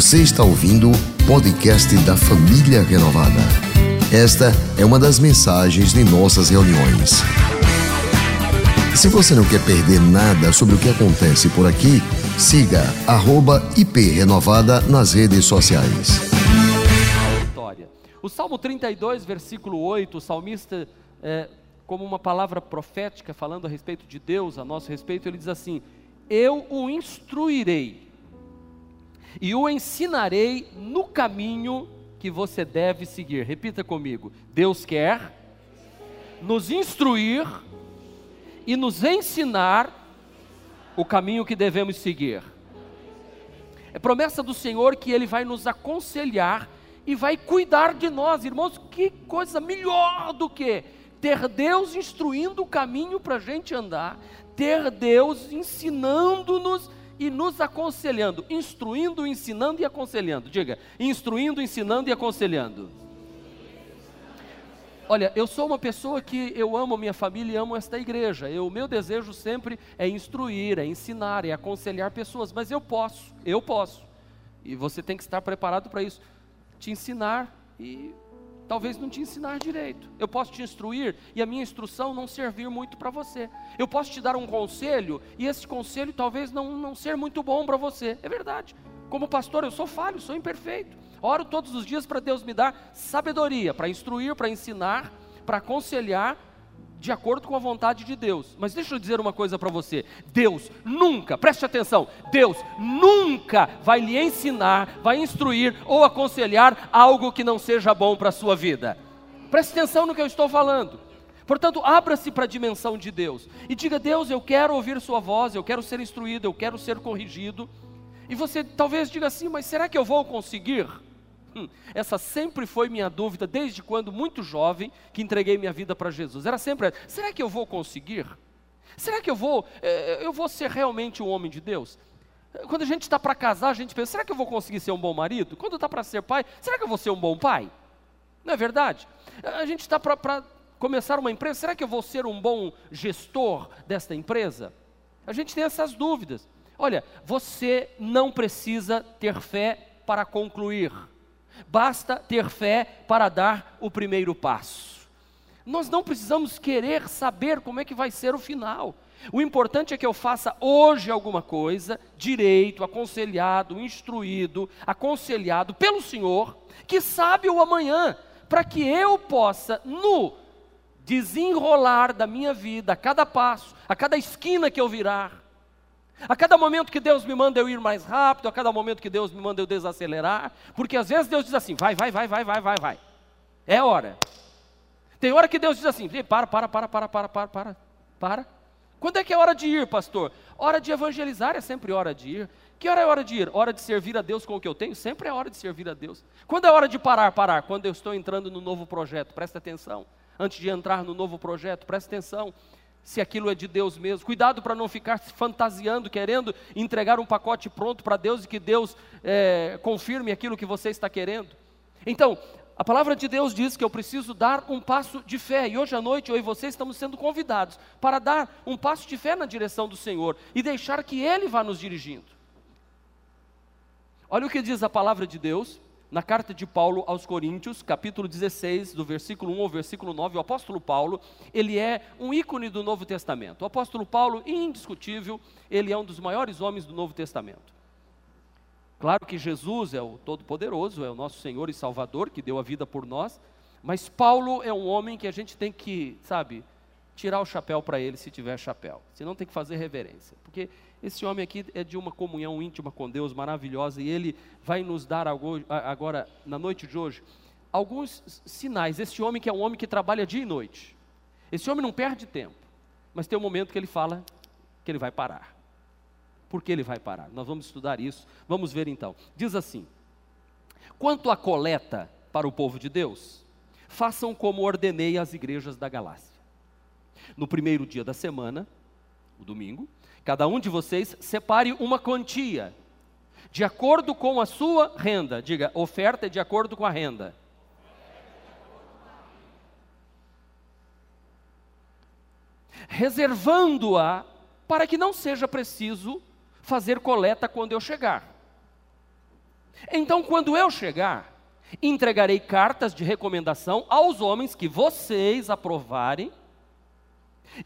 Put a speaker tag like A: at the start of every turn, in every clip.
A: Você está ouvindo o podcast da Família Renovada. Esta é uma das mensagens de nossas reuniões. Se você não quer perder nada sobre o que acontece por aqui, siga @iprenovada nas redes sociais.
B: O Salmo 32, versículo 8, o salmista, é, como uma palavra profética, falando a respeito de Deus, a nosso respeito, ele diz assim: Eu o instruirei e o ensinarei no caminho que você deve seguir. Repita comigo: Deus quer nos instruir e nos ensinar o caminho que devemos seguir. É promessa do Senhor que Ele vai nos aconselhar e vai cuidar de nós, irmãos. Que coisa melhor do que ter Deus instruindo o caminho para a gente andar, ter Deus ensinando-nos e nos aconselhando, instruindo, ensinando e aconselhando. Diga, instruindo, ensinando e aconselhando. Olha, eu sou uma pessoa que eu amo minha família e amo esta igreja. O meu desejo sempre é instruir, é ensinar, é aconselhar pessoas, mas eu posso, eu posso. E você tem que estar preparado para isso. Te ensinar e talvez não te ensinar direito. Eu posso te instruir e a minha instrução não servir muito para você. Eu posso te dar um conselho e esse conselho talvez não, não ser muito bom para você. É verdade. Como pastor, eu sou falho, sou imperfeito. Oro todos os dias para Deus me dar sabedoria, para instruir, para ensinar, para aconselhar de acordo com a vontade de Deus. Mas deixa eu dizer uma coisa para você: Deus nunca, preste atenção, Deus nunca vai lhe ensinar, vai instruir ou aconselhar algo que não seja bom para a sua vida. Preste atenção no que eu estou falando. Portanto, abra-se para a dimensão de Deus e diga: Deus, eu quero ouvir Sua voz, eu quero ser instruído, eu quero ser corrigido. E você talvez diga assim: mas será que eu vou conseguir? Hum, essa sempre foi minha dúvida desde quando muito jovem que entreguei minha vida para Jesus. Era sempre, será que eu vou conseguir? Será que eu vou, eh, eu vou ser realmente um homem de Deus? Quando a gente está para casar, a gente pensa, será que eu vou conseguir ser um bom marido? Quando está para ser pai, será que eu vou ser um bom pai? Não é verdade? A gente está para começar uma empresa, será que eu vou ser um bom gestor desta empresa? A gente tem essas dúvidas. Olha, você não precisa ter fé para concluir. Basta ter fé para dar o primeiro passo. Nós não precisamos querer saber como é que vai ser o final. O importante é que eu faça hoje alguma coisa, direito, aconselhado, instruído, aconselhado pelo Senhor, que sabe o amanhã, para que eu possa, no desenrolar da minha vida, a cada passo, a cada esquina que eu virar, a cada momento que Deus me manda eu ir mais rápido, a cada momento que Deus me manda eu desacelerar, porque às vezes Deus diz assim: vai, vai, vai, vai, vai, vai, vai. É hora. Tem hora que Deus diz assim: para, para, para, para, para, para, para, para. Quando é que é hora de ir, pastor? Hora de evangelizar é sempre hora de ir. Que hora é hora de ir? Hora de servir a Deus com o que eu tenho? Sempre é hora de servir a Deus. Quando é hora de parar? Parar. Quando eu estou entrando no novo projeto, presta atenção. Antes de entrar no novo projeto, presta atenção se aquilo é de Deus mesmo. Cuidado para não ficar fantasiando, querendo entregar um pacote pronto para Deus e que Deus é, confirme aquilo que você está querendo. Então, a palavra de Deus diz que eu preciso dar um passo de fé, e hoje à noite eu e você estamos sendo convidados para dar um passo de fé na direção do Senhor e deixar que Ele vá nos dirigindo. Olha o que diz a palavra de Deus na carta de Paulo aos Coríntios, capítulo 16, do versículo 1 ao versículo 9, o apóstolo Paulo, ele é um ícone do Novo Testamento. O apóstolo Paulo, indiscutível, ele é um dos maiores homens do Novo Testamento. Claro que Jesus é o Todo-Poderoso, é o nosso Senhor e Salvador, que deu a vida por nós, mas Paulo é um homem que a gente tem que, sabe, tirar o chapéu para ele se tiver chapéu, senão tem que fazer reverência, porque esse homem aqui é de uma comunhão íntima com Deus maravilhosa e ele vai nos dar agora, na noite de hoje, alguns sinais. Esse homem que é um homem que trabalha dia e noite. Esse homem não perde tempo, mas tem um momento que ele fala que ele vai parar. Por que ele vai parar? Nós vamos estudar isso. Vamos ver então. Diz assim: Quanto à coleta para o povo de Deus, façam como ordenei às igrejas da Galácia. No primeiro dia da semana, o domingo, Cada um de vocês separe uma quantia, de acordo com a sua renda. Diga, oferta é de acordo com a renda. Reservando-a para que não seja preciso fazer coleta quando eu chegar. Então, quando eu chegar, entregarei cartas de recomendação aos homens que vocês aprovarem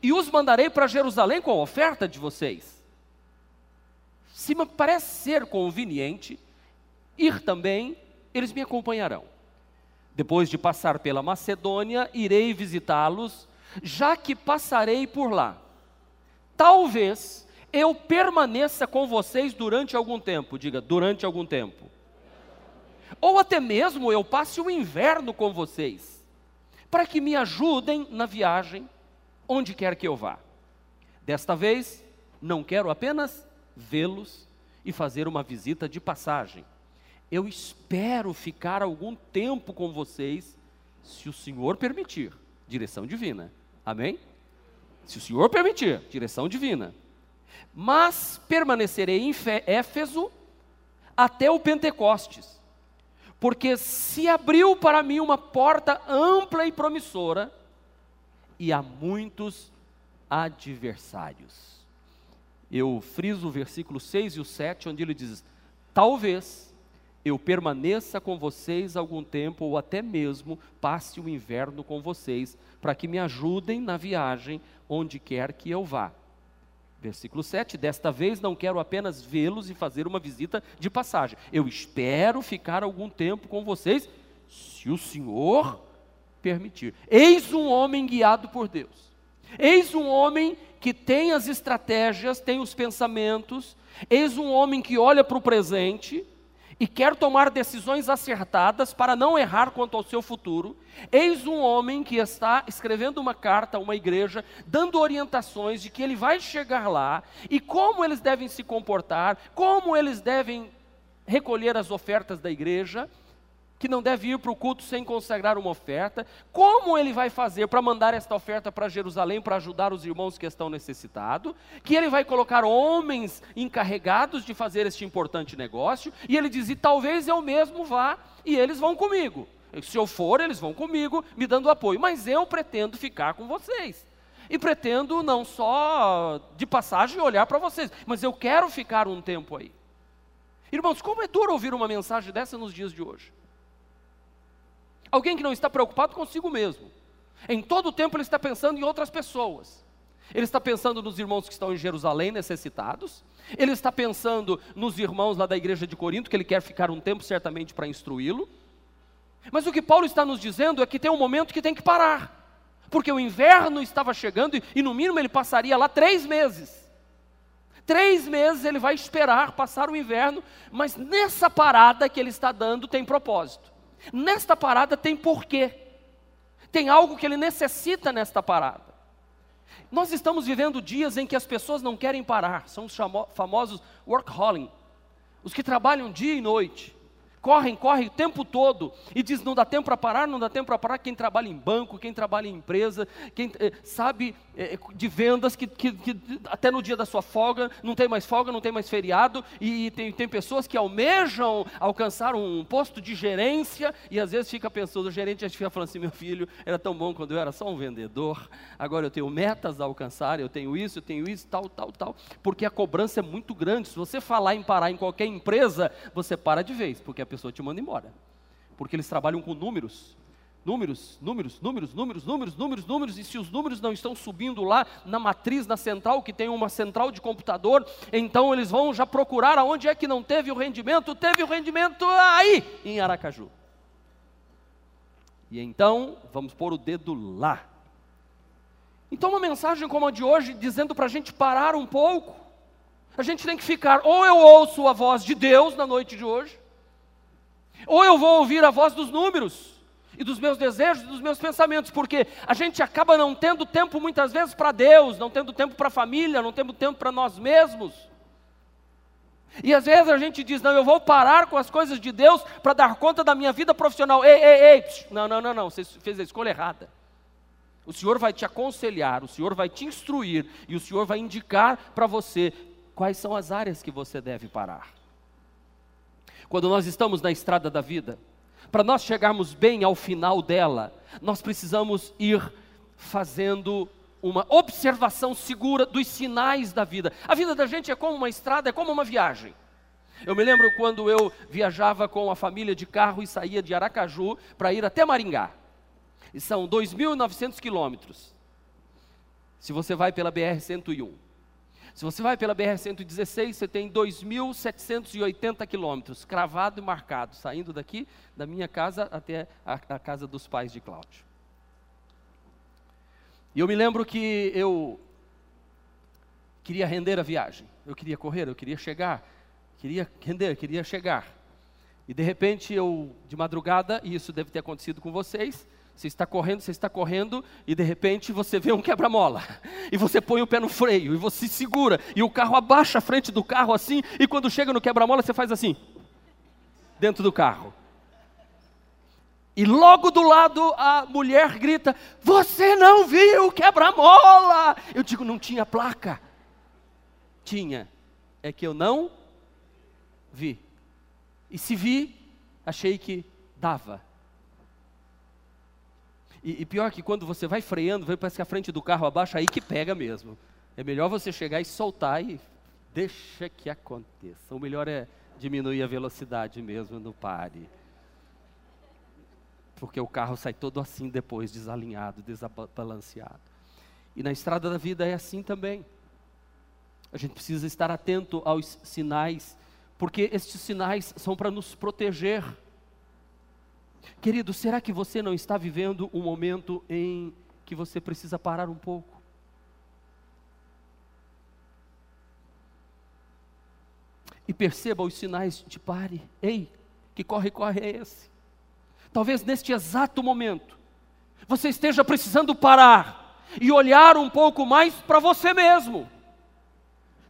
B: e os mandarei para Jerusalém com a oferta de vocês. Se me parece ser conveniente ir também, eles me acompanharão. Depois de passar pela Macedônia, irei visitá-los, já que passarei por lá. Talvez eu permaneça com vocês durante algum tempo, diga, durante algum tempo. Ou até mesmo eu passe o inverno com vocês, para que me ajudem na viagem onde quer que eu vá. Desta vez, não quero apenas vê-los e fazer uma visita de passagem. Eu espero ficar algum tempo com vocês, se o Senhor permitir. Direção divina. Amém? Se o Senhor permitir, direção divina. Mas permanecerei em Éfeso até o Pentecostes, porque se abriu para mim uma porta ampla e promissora, e há muitos adversários. Eu friso o versículo 6 e o 7, onde ele diz: Talvez eu permaneça com vocês algum tempo, ou até mesmo passe o inverno com vocês, para que me ajudem na viagem onde quer que eu vá. Versículo 7: Desta vez não quero apenas vê-los e fazer uma visita de passagem. Eu espero ficar algum tempo com vocês, se o Senhor permitir. Eis um homem guiado por Deus. Eis um homem que tem as estratégias, tem os pensamentos. Eis um homem que olha para o presente e quer tomar decisões acertadas para não errar quanto ao seu futuro. Eis um homem que está escrevendo uma carta a uma igreja, dando orientações de que ele vai chegar lá e como eles devem se comportar, como eles devem recolher as ofertas da igreja que não deve ir para o culto sem consagrar uma oferta. Como ele vai fazer para mandar esta oferta para Jerusalém para ajudar os irmãos que estão necessitados? Que ele vai colocar homens encarregados de fazer este importante negócio. E ele diz: e talvez eu mesmo vá e eles vão comigo. Se eu for, eles vão comigo, me dando apoio. Mas eu pretendo ficar com vocês. E pretendo não só de passagem olhar para vocês, mas eu quero ficar um tempo aí. Irmãos, como é duro ouvir uma mensagem dessa nos dias de hoje. Alguém que não está preocupado consigo mesmo. Em todo o tempo ele está pensando em outras pessoas. Ele está pensando nos irmãos que estão em Jerusalém necessitados. Ele está pensando nos irmãos lá da igreja de Corinto, que ele quer ficar um tempo certamente para instruí-lo. Mas o que Paulo está nos dizendo é que tem um momento que tem que parar. Porque o inverno estava chegando e, no mínimo ele passaria lá três meses. Três meses ele vai esperar passar o inverno, mas nessa parada que ele está dando tem propósito. Nesta parada tem porquê. Tem algo que ele necessita nesta parada. Nós estamos vivendo dias em que as pessoas não querem parar, são os famosos workaholic, os que trabalham dia e noite correm, correm o tempo todo e diz não dá tempo para parar, não dá tempo para parar. Quem trabalha em banco, quem trabalha em empresa, quem eh, sabe eh, de vendas que, que, que, até no dia da sua folga não tem mais folga, não tem mais feriado e, e tem, tem pessoas que almejam alcançar um posto de gerência e às vezes fica pensando, o gerente fica falando assim, meu filho, era tão bom quando eu era só um vendedor, agora eu tenho metas a alcançar, eu tenho isso, eu tenho isso, tal, tal, tal, porque a cobrança é muito grande. Se você falar em parar em qualquer empresa, você para de vez, porque a pessoa te manda embora. Porque eles trabalham com números. Números, números, números, números, números, números, números, e se os números não estão subindo lá na matriz, na central, que tem uma central de computador, então eles vão já procurar aonde é que não teve o rendimento, teve o rendimento aí, em Aracaju. E então, vamos pôr o dedo lá. Então, uma mensagem como a de hoje, dizendo para a gente parar um pouco, a gente tem que ficar, ou eu ouço a voz de Deus na noite de hoje, ou eu vou ouvir a voz dos números e dos meus desejos e dos meus pensamentos, porque a gente acaba não tendo tempo muitas vezes para Deus, não tendo tempo para a família, não tendo tempo para nós mesmos. E às vezes a gente diz: não, eu vou parar com as coisas de Deus para dar conta da minha vida profissional. Ei, ei, ei, não, não, não, não, você fez a escolha errada. O Senhor vai te aconselhar, o Senhor vai te instruir e o Senhor vai indicar para você quais são as áreas que você deve parar quando nós estamos na estrada da vida, para nós chegarmos bem ao final dela, nós precisamos ir fazendo uma observação segura dos sinais da vida. A vida da gente é como uma estrada, é como uma viagem. Eu me lembro quando eu viajava com a família de carro e saía de Aracaju para ir até Maringá. E são 2.900 quilômetros. Se você vai pela BR-101. Se você vai pela BR-116, você tem 2.780 quilômetros, cravado e marcado, saindo daqui da minha casa até a, a casa dos pais de Cláudio. E eu me lembro que eu queria render a viagem, eu queria correr, eu queria chegar, queria render, queria chegar. E de repente eu, de madrugada, e isso deve ter acontecido com vocês, você está correndo, você está correndo, e de repente você vê um quebra-mola. E você põe o pé no freio, e você segura, e o carro abaixa a frente do carro assim, e quando chega no quebra-mola você faz assim, dentro do carro. E logo do lado a mulher grita: Você não viu o quebra-mola? Eu digo: Não tinha placa. Tinha. É que eu não vi. E se vi, achei que dava. E, e, pior que quando você vai freando, vai parece que a frente do carro abaixa, aí que pega mesmo. É melhor você chegar e soltar e deixa que aconteça. O melhor é diminuir a velocidade mesmo, não pare. Porque o carro sai todo assim depois, desalinhado, desbalanceado. E na estrada da vida é assim também. A gente precisa estar atento aos sinais, porque estes sinais são para nos proteger Querido, será que você não está vivendo um momento em que você precisa parar um pouco? E perceba os sinais de pare. Ei, que corre, corre é esse? Talvez neste exato momento, você esteja precisando parar e olhar um pouco mais para você mesmo.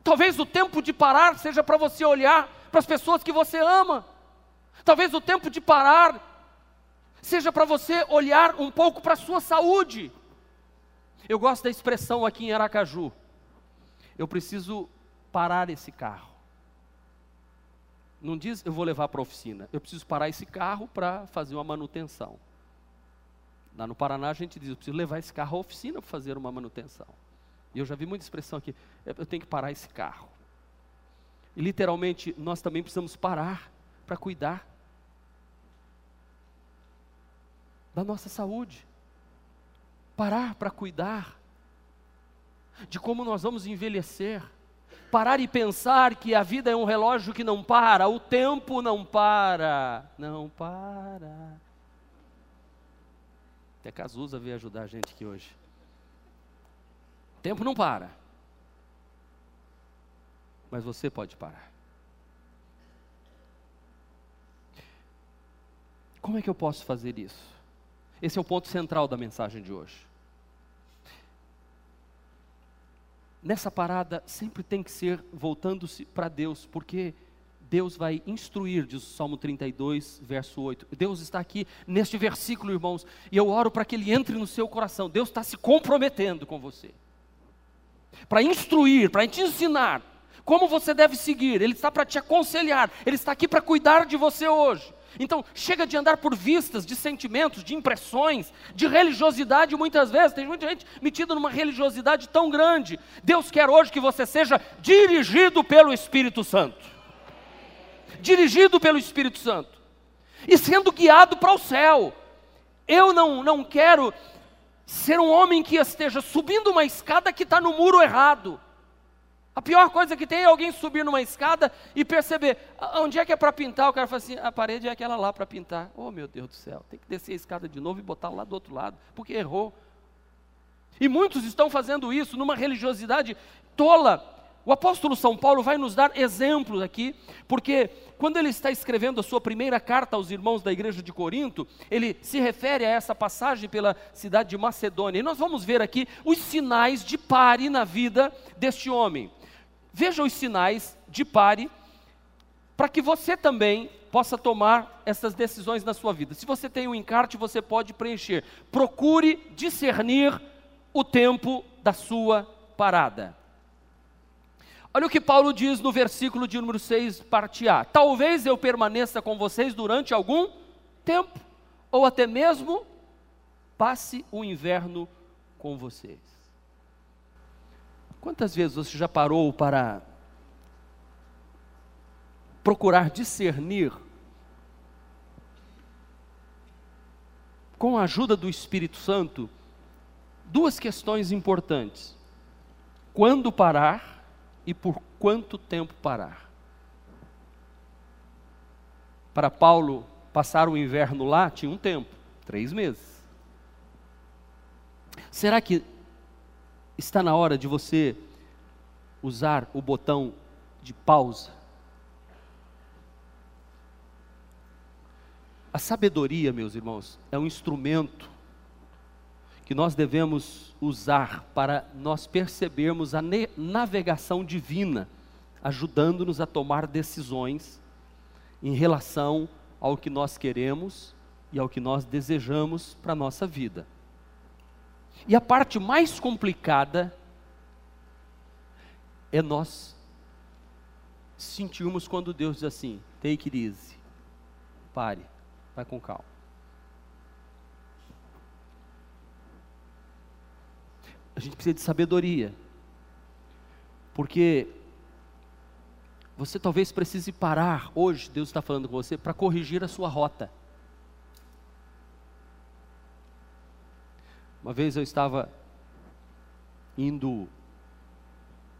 B: Talvez o tempo de parar seja para você olhar para as pessoas que você ama. Talvez o tempo de parar seja para você olhar um pouco para a sua saúde. Eu gosto da expressão aqui em Aracaju. Eu preciso parar esse carro. Não diz eu vou levar para a oficina. Eu preciso parar esse carro para fazer uma manutenção. Lá no Paraná a gente diz, eu preciso levar esse carro à oficina para fazer uma manutenção. E eu já vi muita expressão aqui, eu tenho que parar esse carro. E literalmente nós também precisamos parar para cuidar da nossa saúde, parar para cuidar de como nós vamos envelhecer, parar e pensar que a vida é um relógio que não para, o tempo não para, não para. Até Cazuza veio ajudar a gente aqui hoje. O tempo não para. Mas você pode parar. Como é que eu posso fazer isso? Esse é o ponto central da mensagem de hoje. Nessa parada sempre tem que ser voltando-se para Deus, porque Deus vai instruir, diz o Salmo 32, verso 8. Deus está aqui neste versículo, irmãos, e eu oro para que ele entre no seu coração. Deus está se comprometendo com você, para instruir, para te ensinar como você deve seguir. Ele está para te aconselhar, ele está aqui para cuidar de você hoje. Então, chega de andar por vistas, de sentimentos, de impressões, de religiosidade muitas vezes. Tem muita gente metida numa religiosidade tão grande. Deus quer hoje que você seja dirigido pelo Espírito Santo. Dirigido pelo Espírito Santo. E sendo guiado para o céu. Eu não, não quero ser um homem que esteja subindo uma escada que está no muro errado. A pior coisa que tem é alguém subir numa escada e perceber onde é que é para pintar. O cara fala assim: a parede é aquela lá para pintar. Oh meu Deus do céu, tem que descer a escada de novo e botar lá do outro lado, porque errou. E muitos estão fazendo isso numa religiosidade tola. O apóstolo São Paulo vai nos dar exemplos aqui, porque quando ele está escrevendo a sua primeira carta aos irmãos da igreja de Corinto, ele se refere a essa passagem pela cidade de Macedônia. E nós vamos ver aqui os sinais de pare na vida deste homem. Veja os sinais de pare, para que você também possa tomar essas decisões na sua vida. Se você tem um encarte, você pode preencher. Procure discernir o tempo da sua parada. Olha o que Paulo diz no versículo de número 6, parte A. Talvez eu permaneça com vocês durante algum tempo, ou até mesmo passe o inverno com vocês. Quantas vezes você já parou para procurar discernir, com a ajuda do Espírito Santo, duas questões importantes: quando parar e por quanto tempo parar. Para Paulo, passar o inverno lá tinha um tempo três meses. Será que está na hora de você usar o botão de pausa? A sabedoria, meus irmãos, é um instrumento que nós devemos usar para nós percebermos a navegação divina, ajudando-nos a tomar decisões em relação ao que nós queremos e ao que nós desejamos para a nossa vida. E a parte mais complicada é nós sentirmos quando Deus diz assim: take it easy, pare. Vai com calma. A gente precisa de sabedoria. Porque você talvez precise parar hoje, Deus está falando com você, para corrigir a sua rota. Uma vez eu estava indo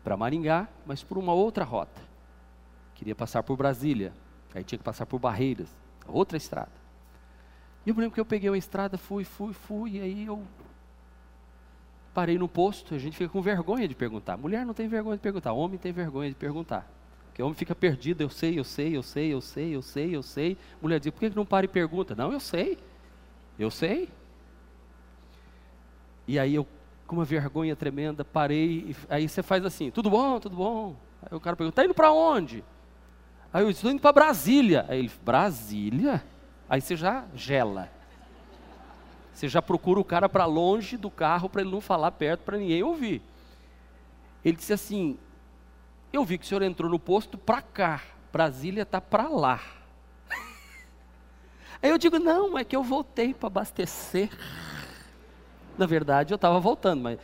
B: para Maringá, mas por uma outra rota. Queria passar por Brasília, aí tinha que passar por Barreiras, outra estrada. E eu lembro que eu peguei uma estrada, fui, fui, fui, e aí eu parei no posto, a gente fica com vergonha de perguntar. Mulher não tem vergonha de perguntar, homem tem vergonha de perguntar. Porque homem fica perdido, eu sei, eu sei, eu sei, eu sei, eu sei, eu sei. Mulher diz, por que não para e pergunta? Não, eu sei, eu sei. E aí eu, com uma vergonha tremenda, parei, aí você faz assim, tudo bom, tudo bom. Aí o cara pergunta, está indo para onde? Aí eu estou indo para Brasília. Aí ele, Brasília? Aí você já gela. Você já procura o cara para longe do carro para ele não falar perto para ninguém ouvir. Ele disse assim: Eu vi que o senhor entrou no posto para cá, Brasília está para lá. Aí eu digo: Não, é que eu voltei para abastecer. Na verdade, eu estava voltando, mas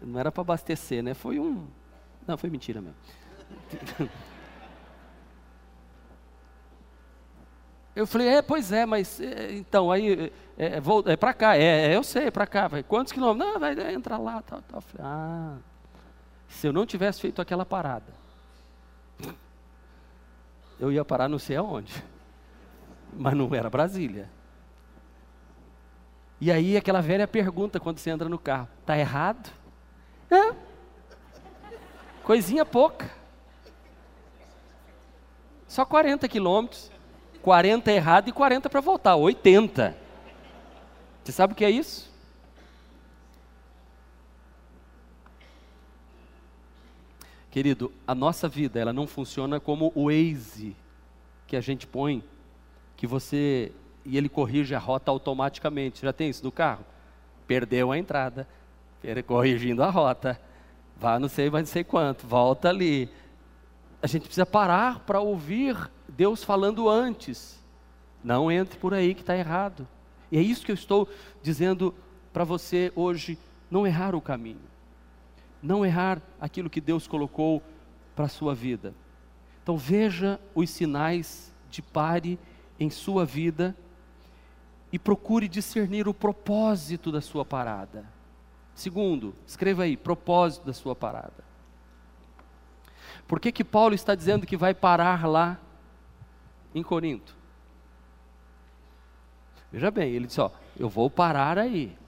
B: não era para abastecer, né? Foi um. Não, foi mentira mesmo. Eu falei, é, pois é, mas é, então, aí, é, é, é para cá, é, é, eu sei, é para cá. Falei, Quantos quilômetros? Não, vai entrar lá, tal, tal. Falei, ah, se eu não tivesse feito aquela parada, eu ia parar não sei aonde, mas não era Brasília. E aí aquela velha pergunta quando você entra no carro, tá errado? É, coisinha pouca, só 40 quilômetros. 40 errado e 40 para voltar, 80. Você sabe o que é isso? Querido, a nossa vida, ela não funciona como o Waze que a gente põe, que você e ele corrige a rota automaticamente. Já tem isso no carro? Perdeu a entrada, corrigindo a rota. Vá não sei, mas não sei quanto, volta ali. A gente precisa parar para ouvir Deus falando antes. Não entre por aí que está errado. E é isso que eu estou dizendo para você hoje: não errar o caminho, não errar aquilo que Deus colocou para a sua vida. Então veja os sinais de pare em sua vida e procure discernir o propósito da sua parada. Segundo, escreva aí, propósito da sua parada. Por que, que Paulo está dizendo que vai parar lá em Corinto. Veja bem, ele disse: Ó, eu vou parar aí.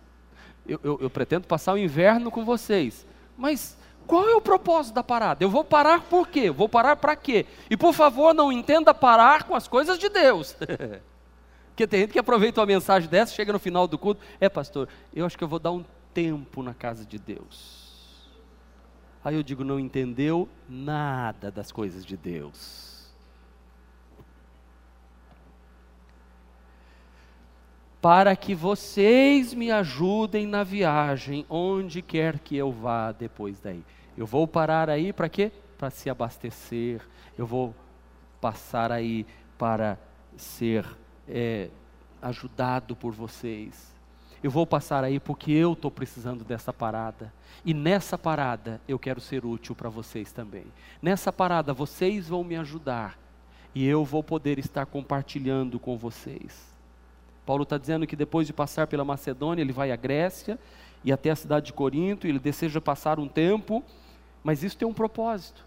B: Eu, eu, eu pretendo passar o inverno com vocês. Mas qual é o propósito da parada? Eu vou parar por quê? vou parar para quê? E por favor, não entenda parar com as coisas de Deus. Porque tem gente que aproveita uma mensagem dessa, chega no final do culto, é pastor, eu acho que eu vou dar um tempo na casa de Deus. Aí eu digo, não entendeu nada das coisas de Deus. para que vocês me ajudem na viagem, onde quer que eu vá depois daí. Eu vou parar aí para quê? Para se abastecer, eu vou passar aí para ser é, ajudado por vocês. Eu vou passar aí porque eu estou precisando dessa parada. E nessa parada eu quero ser útil para vocês também. Nessa parada vocês vão me ajudar e eu vou poder estar compartilhando com vocês. Paulo está dizendo que depois de passar pela Macedônia, ele vai à Grécia e até a cidade de Corinto, ele deseja passar um tempo, mas isso tem um propósito.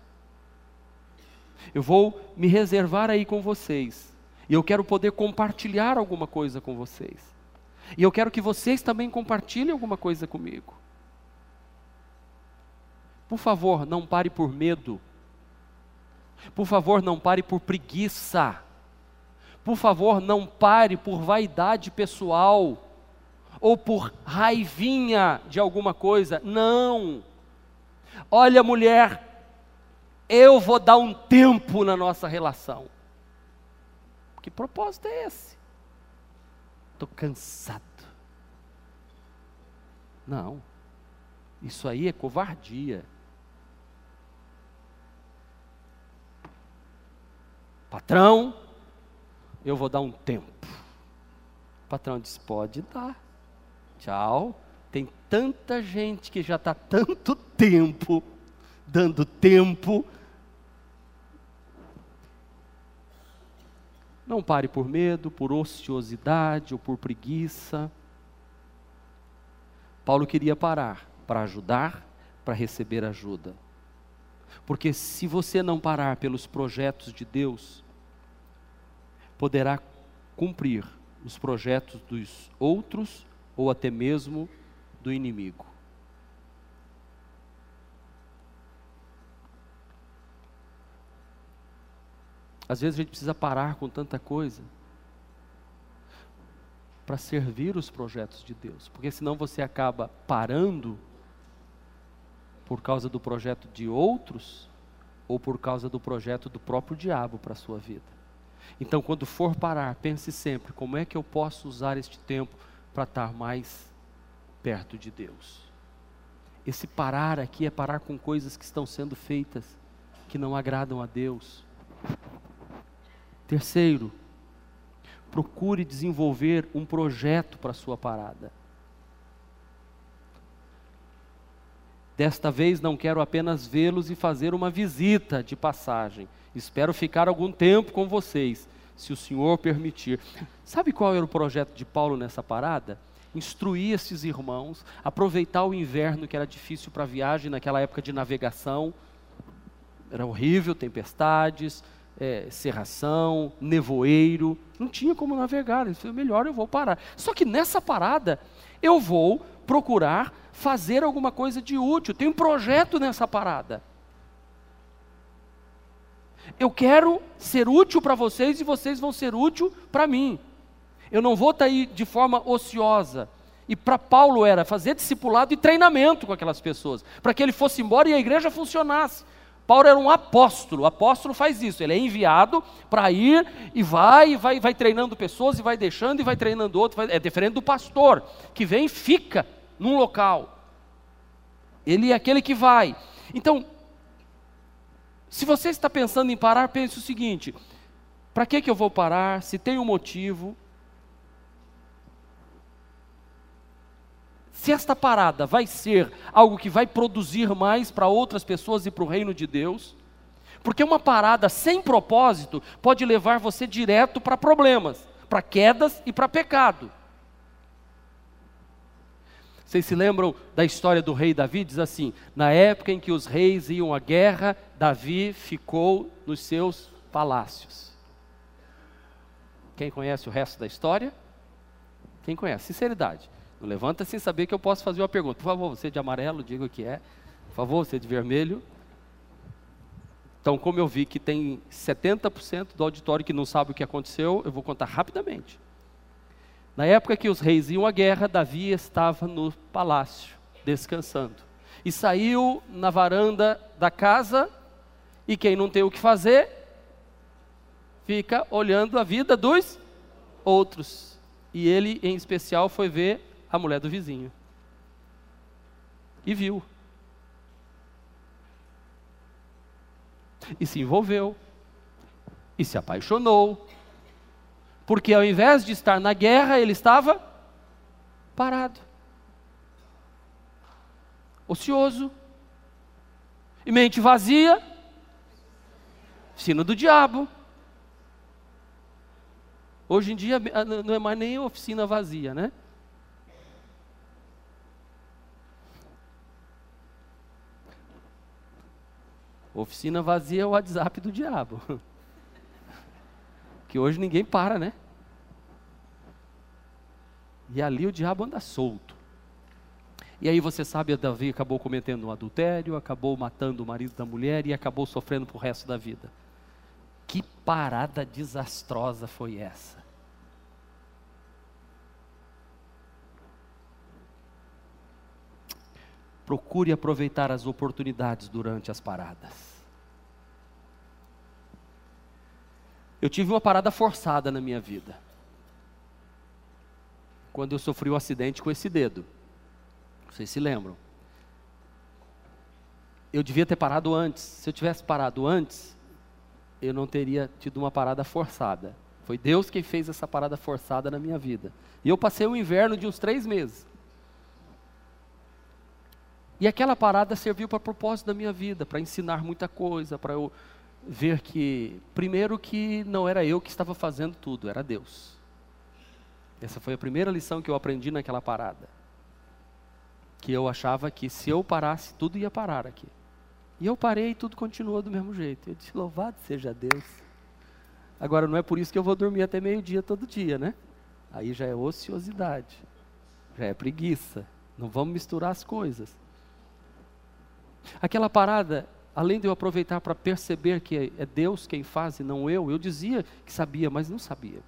B: Eu vou me reservar aí com vocês, e eu quero poder compartilhar alguma coisa com vocês, e eu quero que vocês também compartilhem alguma coisa comigo. Por favor, não pare por medo. Por favor, não pare por preguiça. Por favor, não pare por vaidade pessoal ou por raivinha de alguma coisa. Não. Olha, mulher, eu vou dar um tempo na nossa relação. Que propósito é esse? Estou cansado. Não. Isso aí é covardia. Patrão, eu vou dar um tempo. O patrão disse: pode dar. Tchau. Tem tanta gente que já está tanto tempo dando tempo. Não pare por medo, por ociosidade ou por preguiça. Paulo queria parar para ajudar, para receber ajuda. Porque se você não parar pelos projetos de Deus, poderá cumprir os projetos dos outros ou até mesmo do inimigo. Às vezes a gente precisa parar com tanta coisa para servir os projetos de Deus, porque senão você acaba parando por causa do projeto de outros ou por causa do projeto do próprio diabo para a sua vida. Então, quando for parar, pense sempre: como é que eu posso usar este tempo para estar mais perto de Deus? Esse parar aqui é parar com coisas que estão sendo feitas que não agradam a Deus. Terceiro, procure desenvolver um projeto para a sua parada. Desta vez não quero apenas vê-los e fazer uma visita de passagem. Espero ficar algum tempo com vocês, se o Senhor permitir. Sabe qual era o projeto de Paulo nessa parada? Instruir esses irmãos, aproveitar o inverno que era difícil para a viagem naquela época de navegação. Era horrível, tempestades, é, serração, nevoeiro, não tinha como navegar. Ele falou, melhor eu vou parar. Só que nessa parada, eu vou procurar fazer alguma coisa de útil. Tem um projeto nessa parada. Eu quero ser útil para vocês e vocês vão ser útil para mim. Eu não vou estar tá aí de forma ociosa. E para Paulo era fazer discipulado e treinamento com aquelas pessoas, para que ele fosse embora e a igreja funcionasse. Paulo era um apóstolo, o apóstolo faz isso, ele é enviado para ir e vai, e vai, vai treinando pessoas e vai deixando e vai treinando outros. É diferente do pastor, que vem e fica num local. Ele é aquele que vai. Então, se você está pensando em parar, pense o seguinte: para que, que eu vou parar? Se tem um motivo. Se esta parada vai ser algo que vai produzir mais para outras pessoas e para o reino de Deus, porque uma parada sem propósito pode levar você direto para problemas, para quedas e para pecado. Vocês se lembram da história do rei Davi? Diz assim: na época em que os reis iam à guerra, Davi ficou nos seus palácios. Quem conhece o resto da história? Quem conhece? Sinceridade. Não levanta sem saber que eu posso fazer uma pergunta. Por favor, você de amarelo, diga o que é. Por favor, você de vermelho. Então, como eu vi que tem 70% do auditório que não sabe o que aconteceu, eu vou contar rapidamente. Na época que os reis iam à guerra, Davi estava no palácio, descansando. E saiu na varanda da casa, e quem não tem o que fazer, fica olhando a vida dos outros. E ele, em especial, foi ver a mulher do vizinho. E viu. E se envolveu. E se apaixonou porque ao invés de estar na guerra, ele estava parado, ocioso, e mente vazia, sino do diabo. Hoje em dia não é mais nem oficina vazia, né? Oficina vazia é o WhatsApp do diabo. Que hoje ninguém para, né? E ali o diabo anda solto. E aí você sabe, Davi acabou cometendo um adultério, acabou matando o marido da mulher e acabou sofrendo pro resto da vida. Que parada desastrosa foi essa? Procure aproveitar as oportunidades durante as paradas. Eu tive uma parada forçada na minha vida. Quando eu sofri um acidente com esse dedo. Vocês se lembram? Eu devia ter parado antes. Se eu tivesse parado antes, eu não teria tido uma parada forçada. Foi Deus quem fez essa parada forçada na minha vida. E eu passei um inverno de uns três meses. E aquela parada serviu para propósito da minha vida, para ensinar muita coisa, para eu ver que, primeiro, que não era eu que estava fazendo tudo, era Deus. Essa foi a primeira lição que eu aprendi naquela parada. Que eu achava que se eu parasse, tudo ia parar aqui. E eu parei e tudo continuou do mesmo jeito. Eu disse, louvado seja Deus. Agora, não é por isso que eu vou dormir até meio-dia todo dia, né? Aí já é ociosidade, já é preguiça. Não vamos misturar as coisas. Aquela parada além de eu aproveitar para perceber que é Deus quem faz e não eu, eu dizia que sabia, mas não sabia.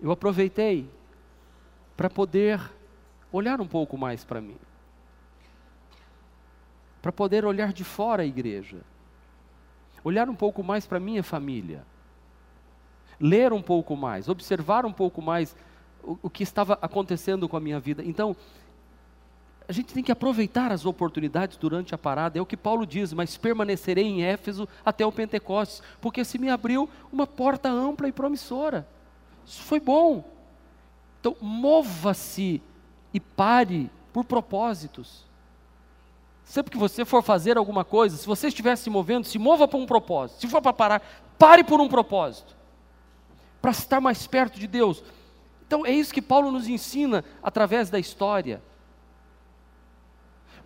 B: Eu aproveitei para poder olhar um pouco mais para mim. Para poder olhar de fora a igreja. Olhar um pouco mais para minha família. Ler um pouco mais, observar um pouco mais o, o que estava acontecendo com a minha vida. Então, a gente tem que aproveitar as oportunidades durante a parada, é o que Paulo diz, mas permanecerei em Éfeso até o Pentecostes, porque se me abriu uma porta ampla e promissora. Isso foi bom. Então, mova-se e pare por propósitos. Sempre que você for fazer alguma coisa, se você estiver se movendo, se mova para um propósito. Se for para parar, pare por um propósito. Para estar mais perto de Deus. Então, é isso que Paulo nos ensina através da história.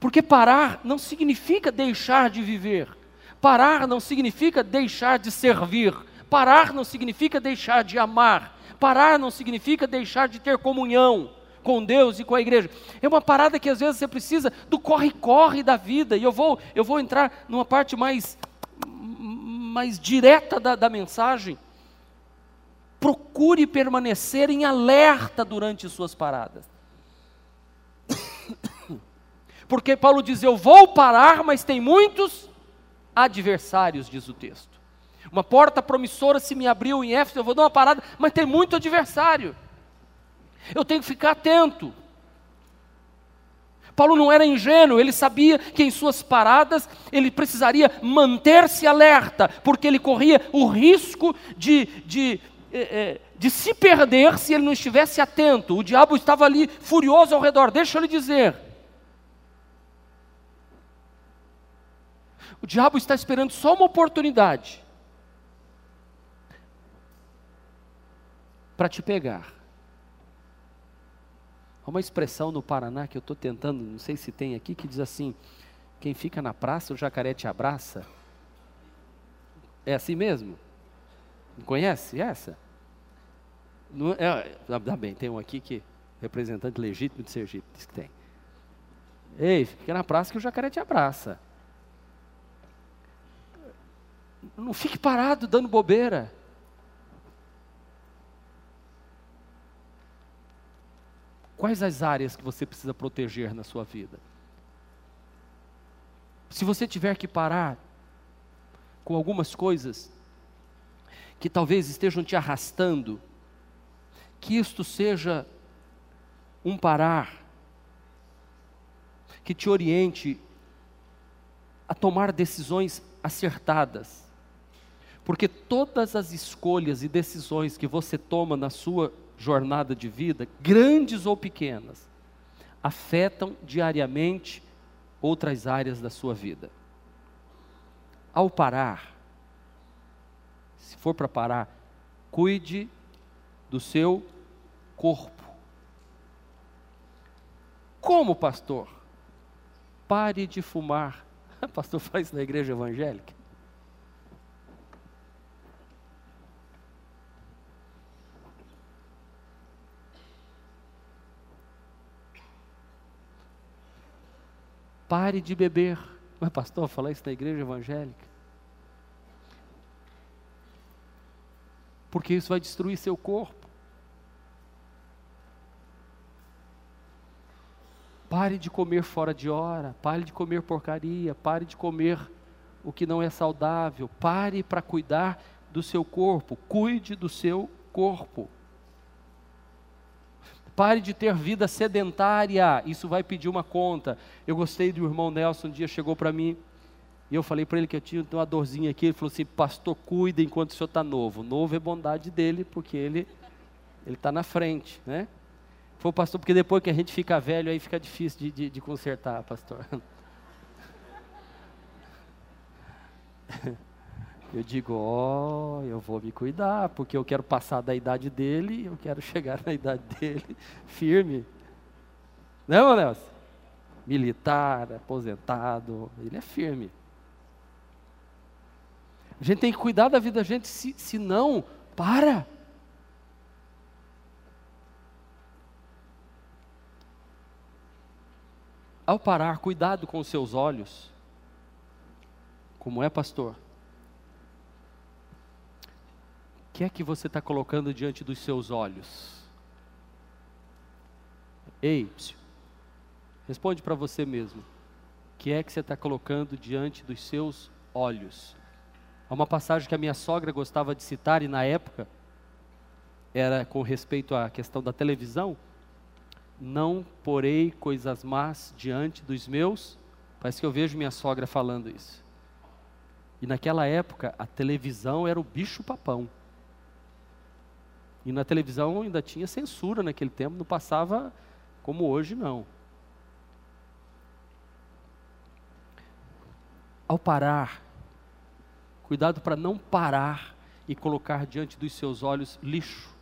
B: Porque parar não significa deixar de viver. Parar não significa deixar de servir. Parar não significa deixar de amar. Parar não significa deixar de ter comunhão com Deus e com a igreja. É uma parada que às vezes você precisa do corre-corre da vida. E eu vou, eu vou entrar numa parte mais, mais direta da, da mensagem. Procure permanecer em alerta durante suas paradas. Porque Paulo diz: Eu vou parar, mas tem muitos adversários, diz o texto. Uma porta promissora se me abriu em Éfeso, eu vou dar uma parada, mas tem muito adversário. Eu tenho que ficar atento. Paulo não era ingênuo, ele sabia que em suas paradas ele precisaria manter-se alerta, porque ele corria o risco de, de, eh, eh, de se perder se ele não estivesse atento. O diabo estava ali furioso ao redor, deixa eu lhe dizer. O diabo está esperando só uma oportunidade para te pegar. Há uma expressão no Paraná que eu estou tentando, não sei se tem aqui, que diz assim: quem fica na praça, o jacaré te abraça. É assim mesmo? Não conhece essa? Não, é, dá bem, tem um aqui que representante legítimo de Sergipe diz que tem. Ei, fica na praça que o jacaré te abraça. Não fique parado dando bobeira. Quais as áreas que você precisa proteger na sua vida? Se você tiver que parar com algumas coisas que talvez estejam te arrastando, que isto seja um parar que te oriente a tomar decisões acertadas. Porque todas as escolhas e decisões que você toma na sua jornada de vida, grandes ou pequenas, afetam diariamente outras áreas da sua vida. Ao parar, se for para parar, cuide do seu corpo. Como, pastor? Pare de fumar. Pastor faz na igreja evangélica. Pare de beber. Mas, pastor, falar isso na igreja evangélica? Porque isso vai destruir seu corpo. Pare de comer fora de hora, pare de comer porcaria, pare de comer o que não é saudável, pare para cuidar do seu corpo, cuide do seu corpo. Pare de ter vida sedentária, isso vai pedir uma conta. Eu gostei do irmão Nelson, um dia chegou para mim e eu falei para ele que eu tinha uma dorzinha aqui. Ele falou assim: Pastor, cuida enquanto o senhor está novo. Novo é bondade dele, porque ele ele está na frente, né? Foi pastor, porque depois que a gente fica velho, aí fica difícil de, de, de consertar, pastor. Eu digo, ó, oh, eu vou me cuidar, porque eu quero passar da idade dele, eu quero chegar na idade dele firme. Né, Nelson? Militar, aposentado, ele é firme. A gente tem que cuidar da vida da gente, se, se não, para. Ao parar, cuidado com os seus olhos. Como é, pastor? O que é que você está colocando diante dos seus olhos? Ei, psiu, responde para você mesmo. O que é que você está colocando diante dos seus olhos? Há uma passagem que a minha sogra gostava de citar, e na época era com respeito à questão da televisão não porei coisas más diante dos meus. Parece que eu vejo minha sogra falando isso. E naquela época, a televisão era o bicho-papão. E na televisão ainda tinha censura naquele tempo, não passava como hoje, não. Ao parar, cuidado para não parar e colocar diante dos seus olhos lixo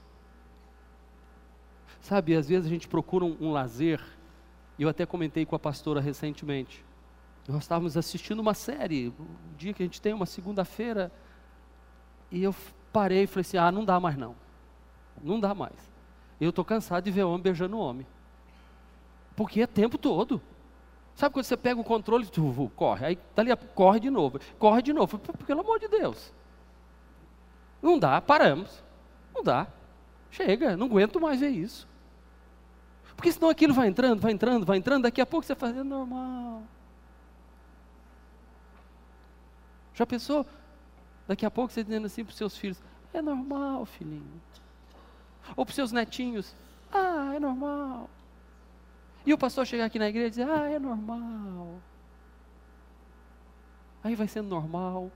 B: Sabe, às vezes a gente procura um, um lazer, e eu até comentei com a pastora recentemente. Nós estávamos assistindo uma série, um dia que a gente tem, uma segunda-feira, e eu parei e falei assim: ah, não dá mais não. Não dá mais. Eu estou cansado de ver homem beijando homem. Porque é tempo todo. Sabe quando você pega o controle, tu, corre, aí dali corre de novo, corre de novo, pelo amor de Deus. Não dá, paramos. Não dá. Chega, não aguento mais ver isso. Porque senão aquilo vai entrando, vai entrando, vai entrando, daqui a pouco você faz, é normal. Já pensou? Daqui a pouco você dizendo assim para os seus filhos, é normal, filhinho. Ou para os seus netinhos, ah, é normal. E o pastor chegar aqui na igreja e dizer, ah, é normal. Aí vai sendo normal,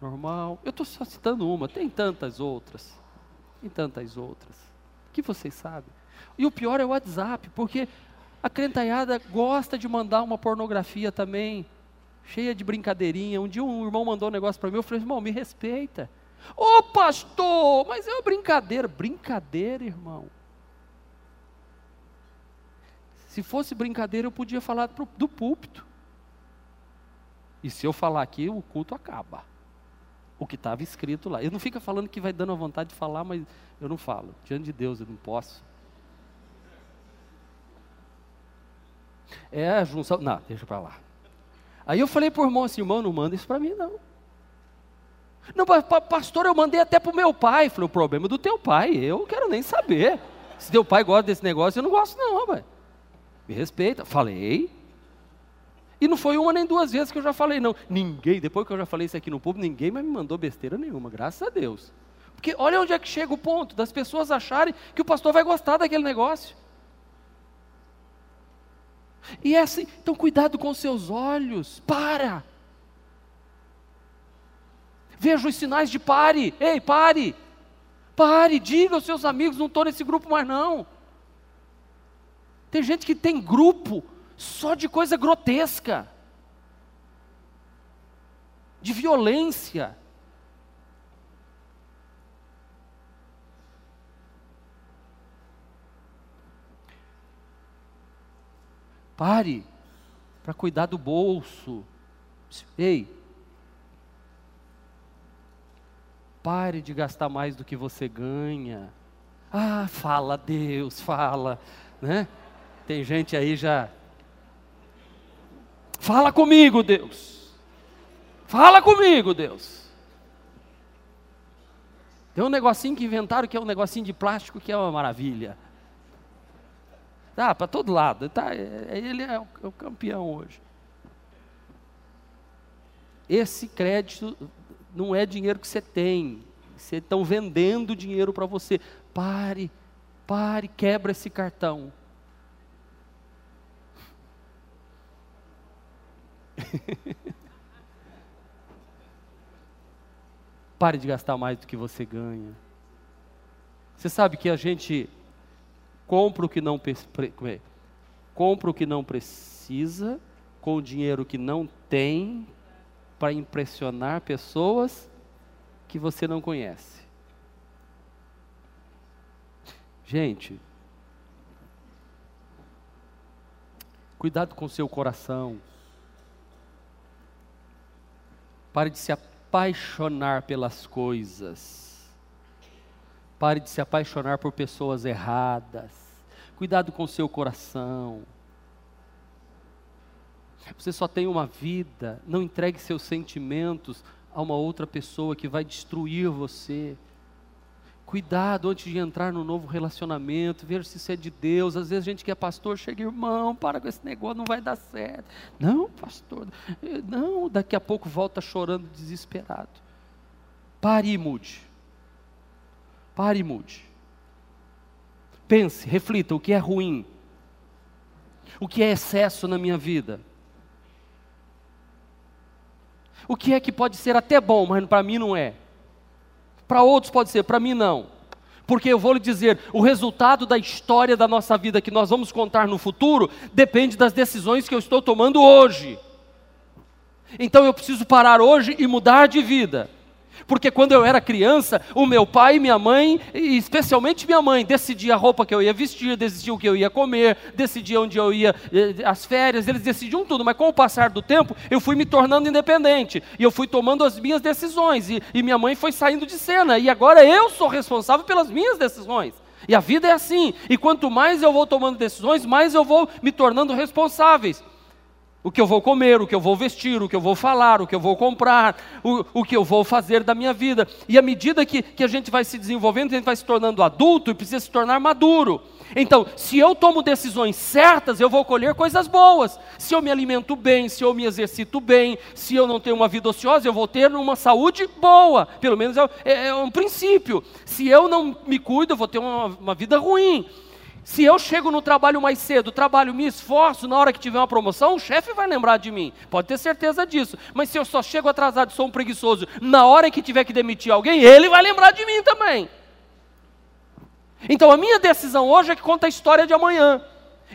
B: normal. Eu estou só citando uma, tem tantas outras. Tem tantas outras. Que vocês sabem. E o pior é o WhatsApp, porque a crentalhada gosta de mandar uma pornografia também, cheia de brincadeirinha. Um dia um irmão mandou um negócio para mim, eu falei, irmão, me respeita. Ô oh, pastor, mas é uma brincadeira. Brincadeira, irmão. Se fosse brincadeira, eu podia falar do púlpito. E se eu falar aqui, o culto acaba o que estava escrito lá. Eu não fica falando que vai dando a vontade de falar, mas eu não falo. Diante de Deus eu não posso. É a junção. Não, deixa para lá. Aí eu falei para o irmão assim, irmão, não manda isso para mim não. Não, pastor, eu mandei até para o meu pai. Falei, o problema é do teu pai, eu quero nem saber. Se teu pai gosta desse negócio, eu não gosto não, rapaz. Me respeita. Falei, e não foi uma nem duas vezes que eu já falei, não. Ninguém, depois que eu já falei isso aqui no público, ninguém mais me mandou besteira nenhuma, graças a Deus. Porque olha onde é que chega o ponto das pessoas acharem que o pastor vai gostar daquele negócio. E é assim, então cuidado com seus olhos, para. Veja os sinais de pare. Ei, pare. Pare, diga aos seus amigos, não estou nesse grupo mais não. Tem gente que tem grupo só de coisa grotesca. De violência. Pare para cuidar do bolso. Ei, pare de gastar mais do que você ganha. Ah, fala Deus, fala, né? Tem gente aí já. Fala comigo, Deus. Fala comigo, Deus. Tem um negocinho que inventaram que é um negocinho de plástico que é uma maravilha. Tá, para todo lado. Tá, é, é, ele é o, é o campeão hoje. Esse crédito não é dinheiro que você tem. Você estão vendendo dinheiro para você. Pare, pare, quebra esse cartão. Pare de gastar mais do que você ganha. Você sabe que a gente compra o que não é? compra o que não precisa com o dinheiro que não tem para impressionar pessoas que você não conhece. Gente, cuidado com o seu coração. Pare de se apaixonar pelas coisas. Pare de se apaixonar por pessoas erradas. Cuidado com o seu coração. Você só tem uma vida, não entregue seus sentimentos a uma outra pessoa que vai destruir você. Cuidado antes de entrar no novo relacionamento, ver se isso é de Deus. Às vezes a gente que é pastor chega, irmão, para com esse negócio, não vai dar certo. Não, pastor, não, daqui a pouco volta chorando, desesperado. Pare e mude. Pare e mude. Pense, reflita o que é ruim, o que é excesso na minha vida. O que é que pode ser até bom, mas para mim não é. Para outros pode ser, para mim não. Porque eu vou lhe dizer, o resultado da história da nossa vida que nós vamos contar no futuro depende das decisões que eu estou tomando hoje. Então eu preciso parar hoje e mudar de vida. Porque quando eu era criança, o meu pai e minha mãe, e especialmente minha mãe, decidia a roupa que eu ia vestir, decidia o que eu ia comer, decidia onde eu ia, eh, as férias, eles decidiam tudo. Mas com o passar do tempo, eu fui me tornando independente. E eu fui tomando as minhas decisões. E, e minha mãe foi saindo de cena. E agora eu sou responsável pelas minhas decisões. E a vida é assim. E quanto mais eu vou tomando decisões, mais eu vou me tornando responsáveis. O que eu vou comer, o que eu vou vestir, o que eu vou falar, o que eu vou comprar, o, o que eu vou fazer da minha vida. E à medida que, que a gente vai se desenvolvendo, a gente vai se tornando adulto e precisa se tornar maduro. Então, se eu tomo decisões certas, eu vou colher coisas boas. Se eu me alimento bem, se eu me exercito bem, se eu não tenho uma vida ociosa, eu vou ter uma saúde boa. Pelo menos é, é, é um princípio. Se eu não me cuido, eu vou ter uma, uma vida ruim. Se eu chego no trabalho mais cedo, trabalho, me esforço, na hora que tiver uma promoção, o chefe vai lembrar de mim. Pode ter certeza disso. Mas se eu só chego atrasado, sou um preguiçoso, na hora que tiver que demitir alguém, ele vai lembrar de mim também. Então a minha decisão hoje é que conta a história de amanhã.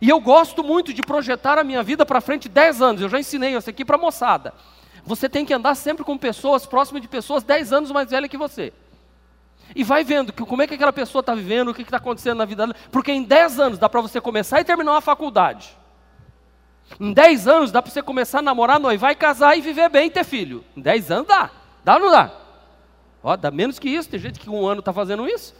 B: E eu gosto muito de projetar a minha vida para frente 10 anos. Eu já ensinei isso aqui para a moçada. Você tem que andar sempre com pessoas próximas de pessoas 10 anos mais velhas que você. E vai vendo que, como é que aquela pessoa está vivendo, o que está acontecendo na vida dela. Porque em 10 anos dá para você começar e terminar uma faculdade. Em 10 anos dá para você começar a namorar, noivar e casar e viver bem e ter filho. Em 10 anos dá. Dá ou não dá? Ó, dá menos que isso, tem gente que um ano está fazendo isso.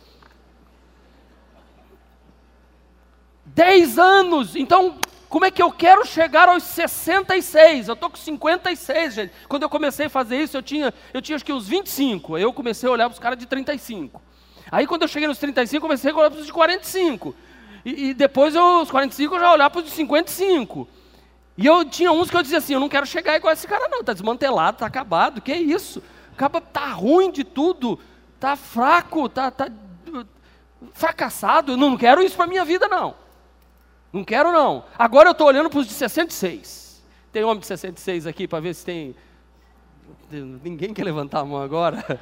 B: 10 anos, então como é que eu quero chegar aos 66? Eu estou com 56, gente. Quando eu comecei a fazer isso, eu tinha, eu tinha acho que uns 25. Aí eu comecei a olhar para os caras de 35. Aí quando eu cheguei nos 35, comecei a olhar para os de 45. E, e depois eu, os 45 eu já olhava para os de 55. E eu tinha uns que eu dizia assim, eu não quero chegar igual esse cara não, está desmantelado, está acabado, que isso? Acaba tá ruim de tudo, tá fraco, tá, tá fracassado, eu não quero isso para minha vida não. Não quero não. Agora eu estou olhando para os de 66. Tem homem de 66 aqui para ver se tem. Ninguém quer levantar a mão agora.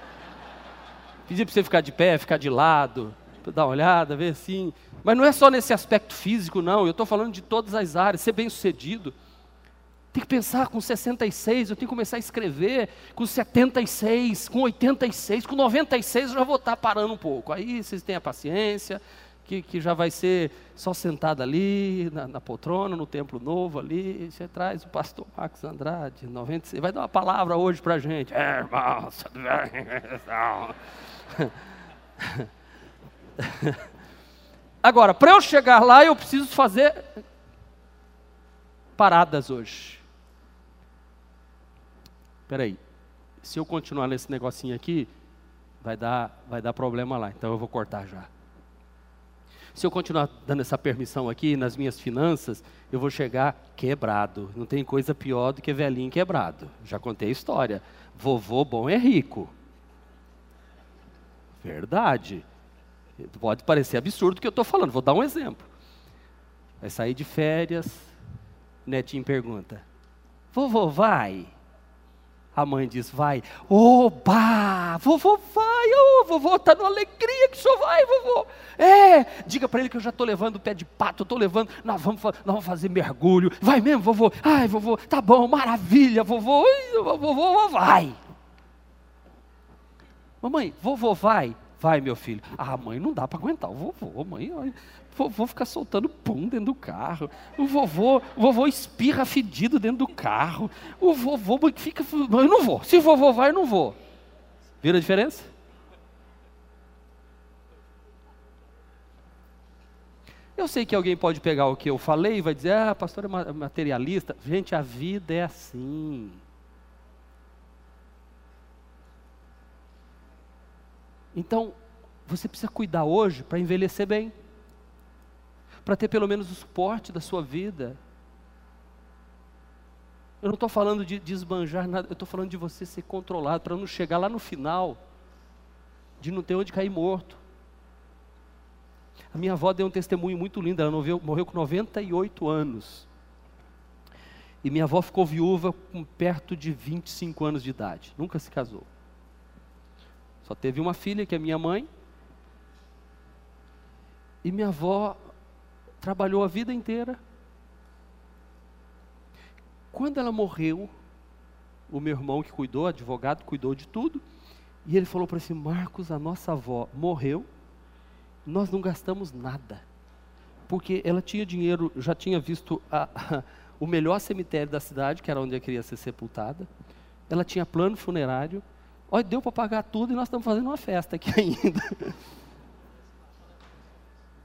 B: Pedir para você ficar de pé, ficar de lado, dar uma olhada, ver assim. Mas não é só nesse aspecto físico, não. Eu estou falando de todas as áreas, ser bem sucedido. Tem que pensar com 66, eu tenho que começar a escrever com 76, com 86, com 96 eu já vou estar parando um pouco. Aí vocês a paciência, que, que já vai ser só sentado ali, na, na, poltrona, no templo novo ali. Você traz o pastor Marcos Andrade, 96, vai dar uma palavra hoje para a gente. É, irmão, Agora, para eu chegar lá, eu preciso fazer paradas hoje. Espera aí, se eu continuar nesse negocinho aqui, vai dar, vai dar problema lá, então eu vou cortar já. Se eu continuar dando essa permissão aqui nas minhas finanças, eu vou chegar quebrado. Não tem coisa pior do que velhinho quebrado. Já contei a história. Vovô bom é rico. Verdade. Pode parecer absurdo o que eu estou falando. Vou dar um exemplo. Vai sair de férias. Netinho pergunta: Vovô vai? A mãe diz: Vai. Oba! Vovô vai, oh, vovô está numa alegria que senhor vai, vovô. É, diga para ele que eu já estou levando o pé de pato, estou levando, nós vamos, nós vamos fazer mergulho. Vai mesmo, vovô? Ai, vovô, tá bom, maravilha, vovô. Vovô, vai. Mamãe, vovô vai. Vai, meu filho. Ah, mãe, não dá para aguentar o vovô, mãe. Olha, vovô fica soltando pum dentro do carro. O vovô, o vovô espirra fedido dentro do carro. O vovô fica. Eu não vou. Se o vovô vai, eu não vou. Vira a diferença? Eu sei que alguém pode pegar o que eu falei e vai dizer, ah, pastor é materialista. Gente, a vida é assim. Então, você precisa cuidar hoje para envelhecer bem para ter pelo menos o suporte da sua vida. Eu não estou falando de, de esbanjar nada, eu estou falando de você ser controlado, para não chegar lá no final, de não ter onde cair morto. A minha avó deu um testemunho muito lindo, ela morreu, morreu com 98 anos. E minha avó ficou viúva com perto de 25 anos de idade, nunca se casou. Só teve uma filha, que é minha mãe. E minha avó trabalhou a vida inteira. Quando ela morreu, o meu irmão que cuidou, advogado, cuidou de tudo, e ele falou para assim: Marcos, a nossa avó morreu, nós não gastamos nada, porque ela tinha dinheiro, já tinha visto a, a, o melhor cemitério da cidade, que era onde ela queria ser sepultada, ela tinha plano funerário, olha, deu para pagar tudo e nós estamos fazendo uma festa aqui ainda.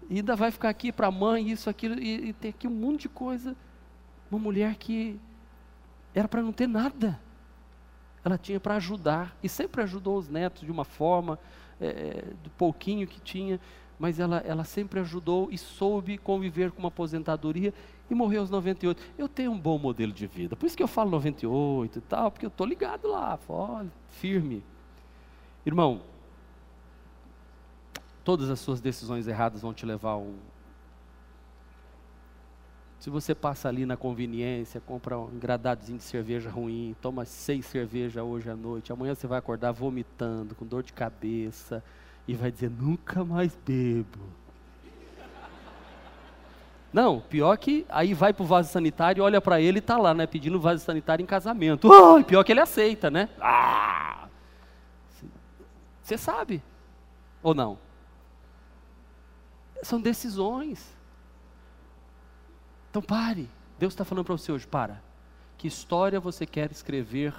B: E ainda vai ficar aqui para a mãe, isso, aquilo, e, e tem aqui um monte de coisa. Uma mulher que era para não ter nada. Ela tinha para ajudar. E sempre ajudou os netos de uma forma, é, do pouquinho que tinha. Mas ela, ela sempre ajudou e soube conviver com uma aposentadoria e morreu aos 98. Eu tenho um bom modelo de vida. Por isso que eu falo 98 e tal, porque eu estou ligado lá, ó, firme. Irmão, todas as suas decisões erradas vão te levar a um. Se você passa ali na conveniência, compra um engradadozinho de cerveja ruim, toma seis cervejas hoje à noite, amanhã você vai acordar vomitando, com dor de cabeça, e vai dizer: nunca mais bebo. Não, pior que aí vai para o vaso sanitário, olha para ele e está lá, né, pedindo vaso sanitário em casamento. Oh, pior que ele aceita, né? Ah! Você sabe ou não? São decisões. Então pare. Deus está falando para você hoje, para. Que história você quer escrever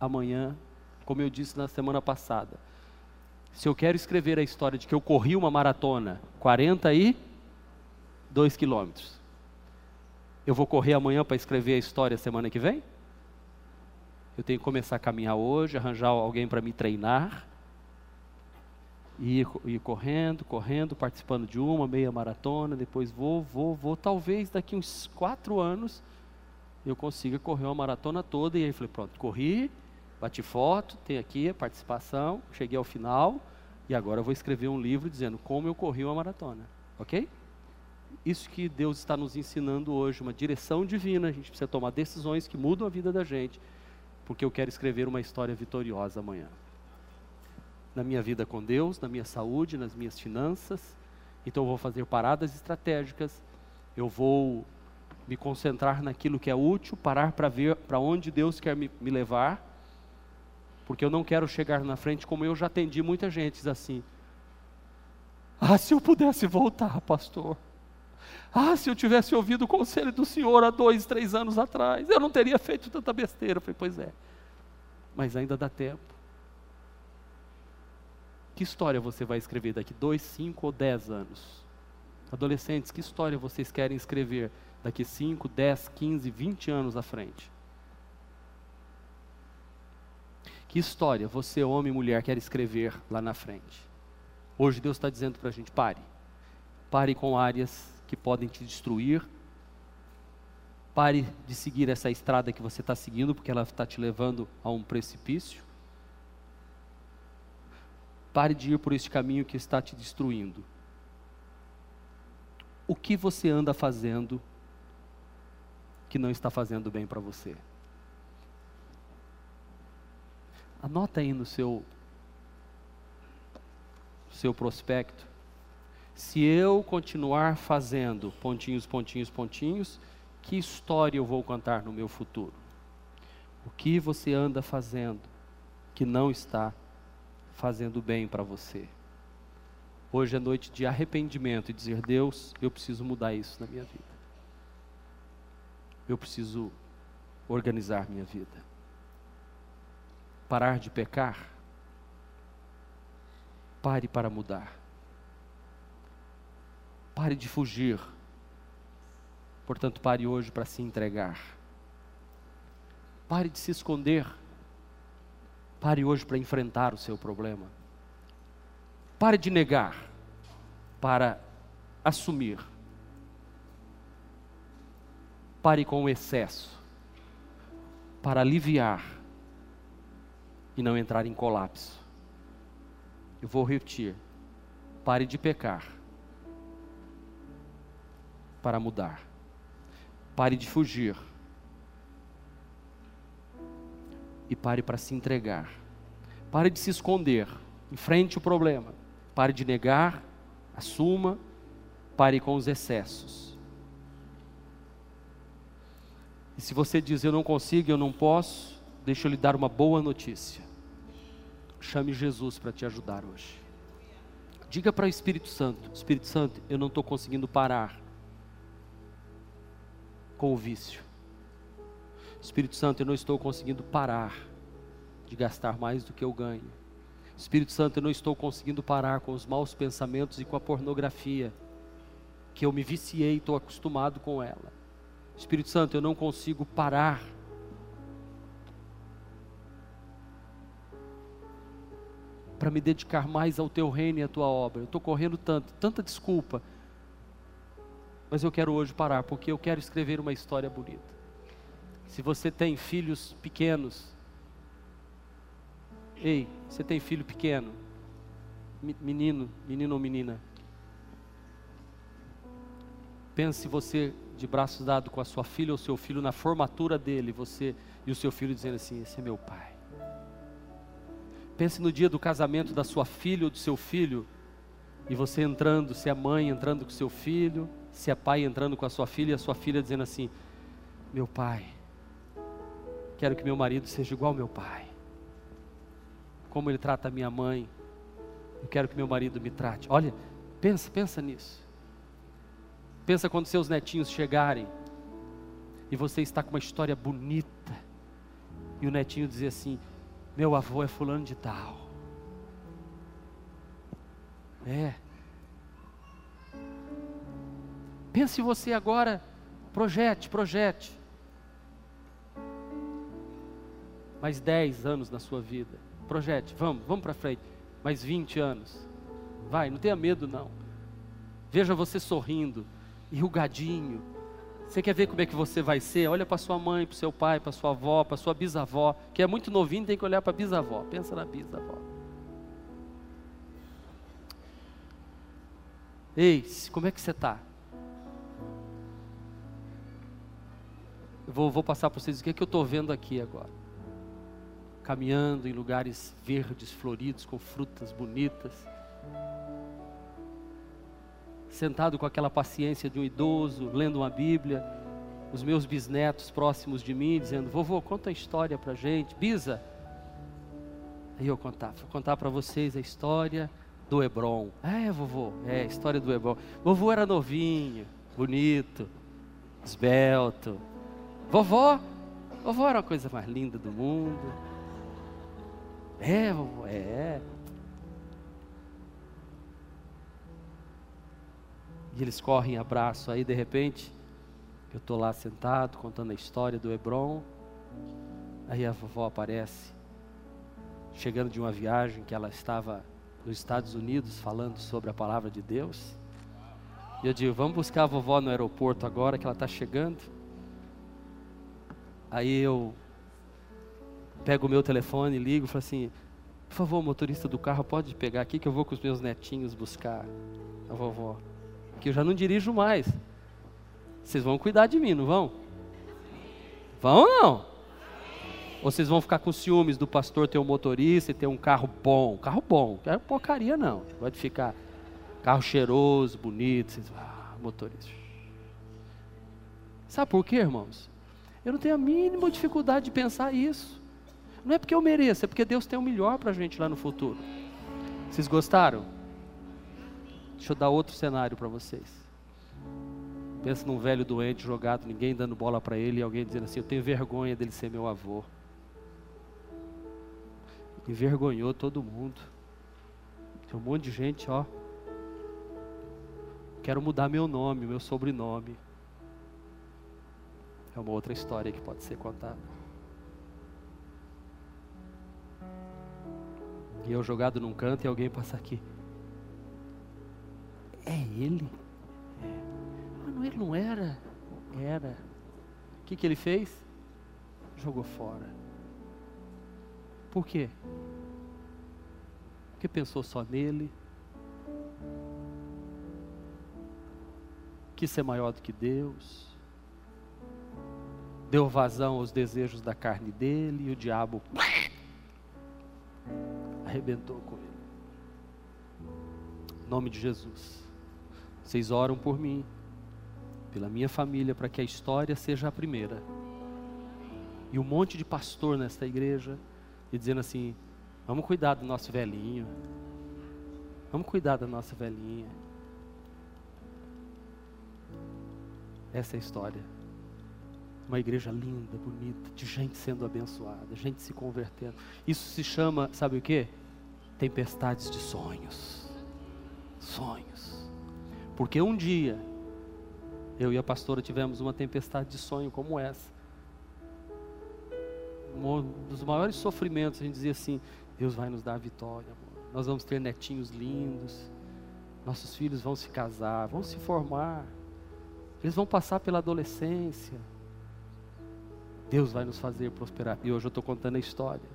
B: amanhã, como eu disse na semana passada? Se eu quero escrever a história de que eu corri uma maratona, 42 quilômetros, eu vou correr amanhã para escrever a história semana que vem? Eu tenho que começar a caminhar hoje, arranjar alguém para me treinar, e ir, correndo, correndo, participando de uma meia maratona, depois vou, vou, vou. Talvez daqui uns quatro anos eu consiga correr uma maratona toda. E aí falei, pronto, corri, bati foto, tem aqui a participação, cheguei ao final e agora eu vou escrever um livro dizendo como eu corri uma maratona, ok? Isso que Deus está nos ensinando hoje, uma direção divina. A gente precisa tomar decisões que mudam a vida da gente, porque eu quero escrever uma história vitoriosa amanhã na minha vida com Deus, na minha saúde, nas minhas finanças. Então eu vou fazer paradas estratégicas, eu vou me concentrar naquilo que é útil, parar para ver para onde Deus quer me, me, levar, porque eu não quero chegar na frente como eu já atendi muita gente assim. Ah, se eu pudesse voltar, pastor. Ah, se eu tivesse ouvido o conselho do senhor há dois, três anos atrás, eu não teria feito tanta besteira. Eu falei, pois é, mas ainda dá tempo. Que história você vai escrever daqui dois, cinco ou dez anos? Adolescentes, que história vocês querem escrever daqui 5, 10, 15, 20 anos à frente? Que história você, homem e mulher, quer escrever lá na frente? Hoje Deus está dizendo para a gente: pare. Pare com áreas que podem te destruir. Pare de seguir essa estrada que você está seguindo, porque ela está te levando a um precipício. Pare de ir por este caminho que está te destruindo. O que você anda fazendo que não está fazendo bem para você? Anota aí no seu seu prospecto. Se eu continuar fazendo pontinhos, pontinhos, pontinhos, que história eu vou contar no meu futuro? O que você anda fazendo que não está fazendo bem para você? Hoje é noite de arrependimento e dizer: Deus, eu preciso mudar isso na minha vida. Eu preciso organizar minha vida. Parar de pecar. Pare para mudar. Pare de fugir. Portanto, pare hoje para se entregar. Pare de se esconder. Pare hoje para enfrentar o seu problema. Pare de negar para assumir. Pare com o excesso para aliviar e não entrar em colapso. Eu vou repetir. Pare de pecar para mudar. Pare de fugir. E pare para se entregar. Pare de se esconder. Enfrente o problema. Pare de negar. Assuma. Pare com os excessos. E se você diz eu não consigo, eu não posso, deixa eu lhe dar uma boa notícia. Chame Jesus para te ajudar hoje. Diga para o Espírito Santo: Espírito Santo, eu não estou conseguindo parar com o vício. Espírito Santo, eu não estou conseguindo parar de gastar mais do que eu ganho. Espírito Santo, eu não estou conseguindo parar com os maus pensamentos e com a pornografia, que eu me viciei, estou acostumado com ela. Espírito Santo, eu não consigo parar para me dedicar mais ao teu reino e à tua obra. Eu estou correndo tanto, tanta desculpa. Mas eu quero hoje parar, porque eu quero escrever uma história bonita. Se você tem filhos pequenos, ei, você tem filho pequeno, menino, menino ou menina, pense você de braços dados com a sua filha ou seu filho na formatura dele, você e o seu filho dizendo assim: Esse é meu pai. Pense no dia do casamento da sua filha ou do seu filho, e você entrando, se é mãe entrando com seu filho, se é pai entrando com a sua filha, e a sua filha dizendo assim: Meu pai, quero que meu marido seja igual ao meu pai. Como ele trata a minha mãe, eu quero que meu marido me trate. Olha, pensa, pensa nisso. Pensa quando seus netinhos chegarem e você está com uma história bonita e o netinho dizer assim: Meu avô é fulano de tal. É. Pense você agora, projete, projete. Mais 10 anos na sua vida. Projete, vamos, vamos para frente. Mais 20 anos. Vai, não tenha medo não. Veja você sorrindo, enrugadinho. Você quer ver como é que você vai ser? Olha para sua mãe, para seu pai, para sua avó, para sua bisavó, que é muito novinho, tem que olhar para bisavó. Pensa na bisavó. Ei, como é que você está? Vou, vou, passar para vocês o que, é que eu estou vendo aqui agora. Caminhando em lugares verdes, floridos, com frutas bonitas. Sentado com aquela paciência de um idoso, lendo uma Bíblia. Os meus bisnetos próximos de mim, dizendo: Vovô, conta a história para gente. Bisa. Aí eu contar, vou contar para vocês a história do Hebron. É, vovô, é, história do Hebron. Vovô era novinho, bonito, esbelto. Vovó, vovó era a coisa mais linda do mundo. É, vovô, é. E eles correm abraço. Aí, de repente, eu estou lá sentado, contando a história do Hebron. Aí a vovó aparece, chegando de uma viagem que ela estava nos Estados Unidos falando sobre a palavra de Deus. E eu digo: Vamos buscar a vovó no aeroporto agora que ela está chegando. Aí eu pego o meu telefone, ligo falo assim: Por favor, motorista do carro, pode pegar aqui que eu vou com os meus netinhos buscar a vovó. Que eu já não dirijo mais. Vocês vão cuidar de mim, não vão? Vão ou não? Ou vocês vão ficar com ciúmes do pastor ter um motorista e ter um carro bom? Carro bom, não é porcaria não. Pode ficar carro cheiroso, bonito, vocês, ah, motorista. Sabe por quê, irmãos? Eu não tenho a mínima dificuldade de pensar isso. Não é porque eu mereço, é porque Deus tem o melhor para a gente lá no futuro. Vocês gostaram? Deixa eu dar outro cenário para vocês. Pensa num velho doente jogado, ninguém dando bola para ele e alguém dizendo assim: Eu tenho vergonha dele ser meu avô. Envergonhou todo mundo. Tem um monte de gente, ó. Quero mudar meu nome, meu sobrenome. É uma outra história que pode ser contada. E eu jogado num canto e alguém passa aqui. É ele? Mas ele não era. Era. O que, que ele fez? Jogou fora. Por quê? Porque pensou só nele. Quis ser maior do que Deus. Deu vazão aos desejos da carne dele e o diabo arrebentou com ele. Em nome de Jesus. Vocês oram por mim pela minha família, para que a história seja a primeira. E um monte de pastor nesta igreja, e dizendo assim: vamos cuidar do nosso velhinho, vamos cuidar da nossa velhinha. Essa é a história. Uma igreja linda, bonita, de gente sendo abençoada, gente se convertendo. Isso se chama, sabe o que? Tempestades de sonhos. Sonhos. Porque um dia eu e a pastora tivemos uma tempestade de sonho como essa. Um dos maiores sofrimentos, a gente dizia assim: Deus vai nos dar a vitória, amor. nós vamos ter netinhos lindos, nossos filhos vão se casar, vão se formar, eles vão passar pela adolescência. Deus vai nos fazer prosperar. E hoje eu estou contando a história.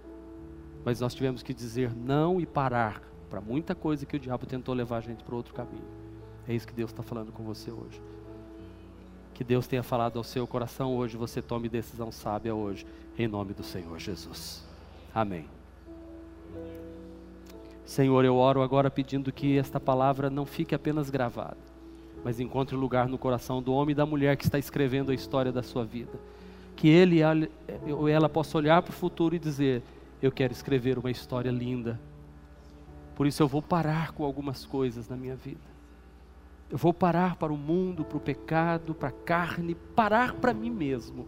B: Mas nós tivemos que dizer não e parar para muita coisa que o diabo tentou levar a gente para outro caminho. É isso que Deus está falando com você hoje. Que Deus tenha falado ao seu coração hoje, você tome decisão sábia hoje, em nome do Senhor Jesus. Amém. Senhor, eu oro agora pedindo que esta palavra não fique apenas gravada, mas encontre lugar no coração do homem e da mulher que está escrevendo a história da sua vida. Que ele ou ela possa olhar para o futuro e dizer: Eu quero escrever uma história linda. Por isso eu vou parar com algumas coisas na minha vida. Eu vou parar para o mundo, para o pecado, para a carne, parar para mim mesmo.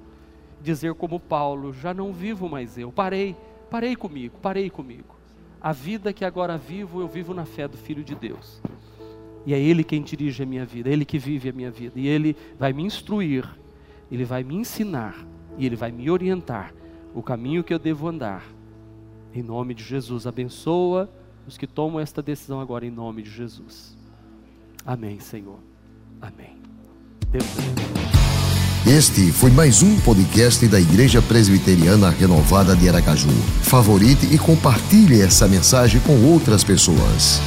B: Dizer como Paulo: já não vivo mais eu, parei, parei comigo, parei comigo. A vida que agora vivo, eu vivo na fé do Filho de Deus. E é Ele quem dirige a minha vida, é Ele que vive a minha vida. E Ele vai me instruir, Ele vai me ensinar, e Ele vai me orientar o caminho que eu devo andar. Em nome de Jesus, abençoa os que tomam esta decisão agora, em nome de Jesus. Amém, Senhor. Amém. Deus
A: Este foi mais um podcast da Igreja Presbiteriana Renovada de Aracaju. Favorite e compartilhe essa mensagem com outras pessoas.